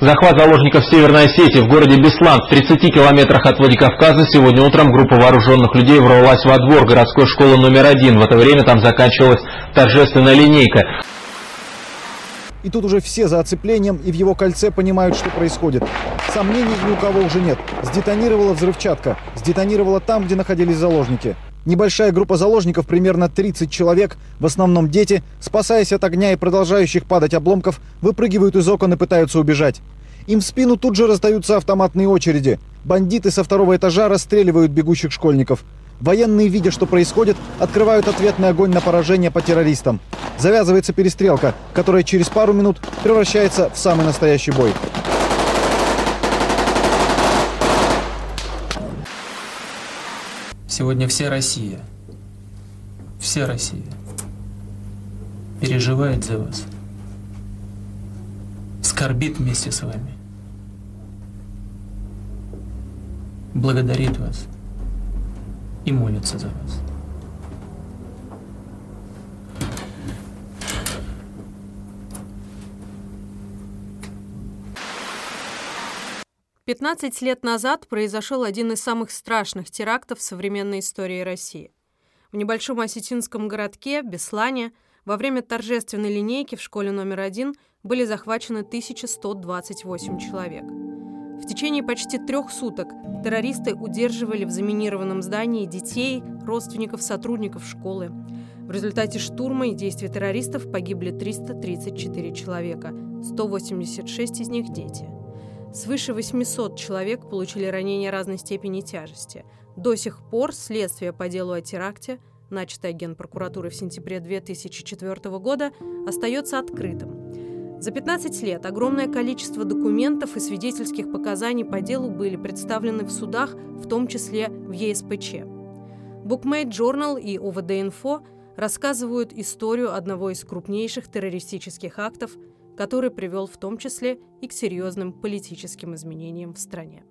Захват заложников Северной Осетии в городе Беслан в 30 километрах от Владикавказа сегодня утром группа вооруженных людей ворвалась во двор городской школы номер один. В это время там заканчивалась торжественная линейка. И тут уже все за оцеплением и в его кольце понимают, что происходит. Сомнений ни у кого уже нет. Сдетонировала взрывчатка. Сдетонировала там, где находились заложники. Небольшая группа заложников, примерно 30 человек, в основном дети, спасаясь от огня и продолжающих падать обломков, выпрыгивают из окон и пытаются убежать. Им в спину тут же раздаются автоматные очереди. Бандиты со второго этажа расстреливают бегущих школьников. Военные, видя, что происходит, открывают ответный огонь на поражение по террористам. Завязывается перестрелка, которая через пару минут превращается в самый настоящий бой. Сегодня вся Россия, вся Россия переживает за вас, скорбит вместе с вами, благодарит вас и молится за вас. 15 лет назад произошел один из самых страшных терактов в современной истории России. В небольшом осетинском городке Беслане во время торжественной линейки в школе номер один были захвачены 1128 человек. В течение почти трех суток террористы удерживали в заминированном здании детей, родственников, сотрудников школы. В результате штурма и действий террористов погибли 334 человека, 186 из них – дети. Свыше 800 человек получили ранения разной степени тяжести. До сих пор следствие по делу о теракте, начатое Генпрокуратурой в сентябре 2004 года, остается открытым. За 15 лет огромное количество документов и свидетельских показаний по делу были представлены в судах, в том числе в ЕСПЧ. Bookmate Journal и ОВД-инфо рассказывают историю одного из крупнейших террористических актов – который привел в том числе и к серьезным политическим изменениям в стране.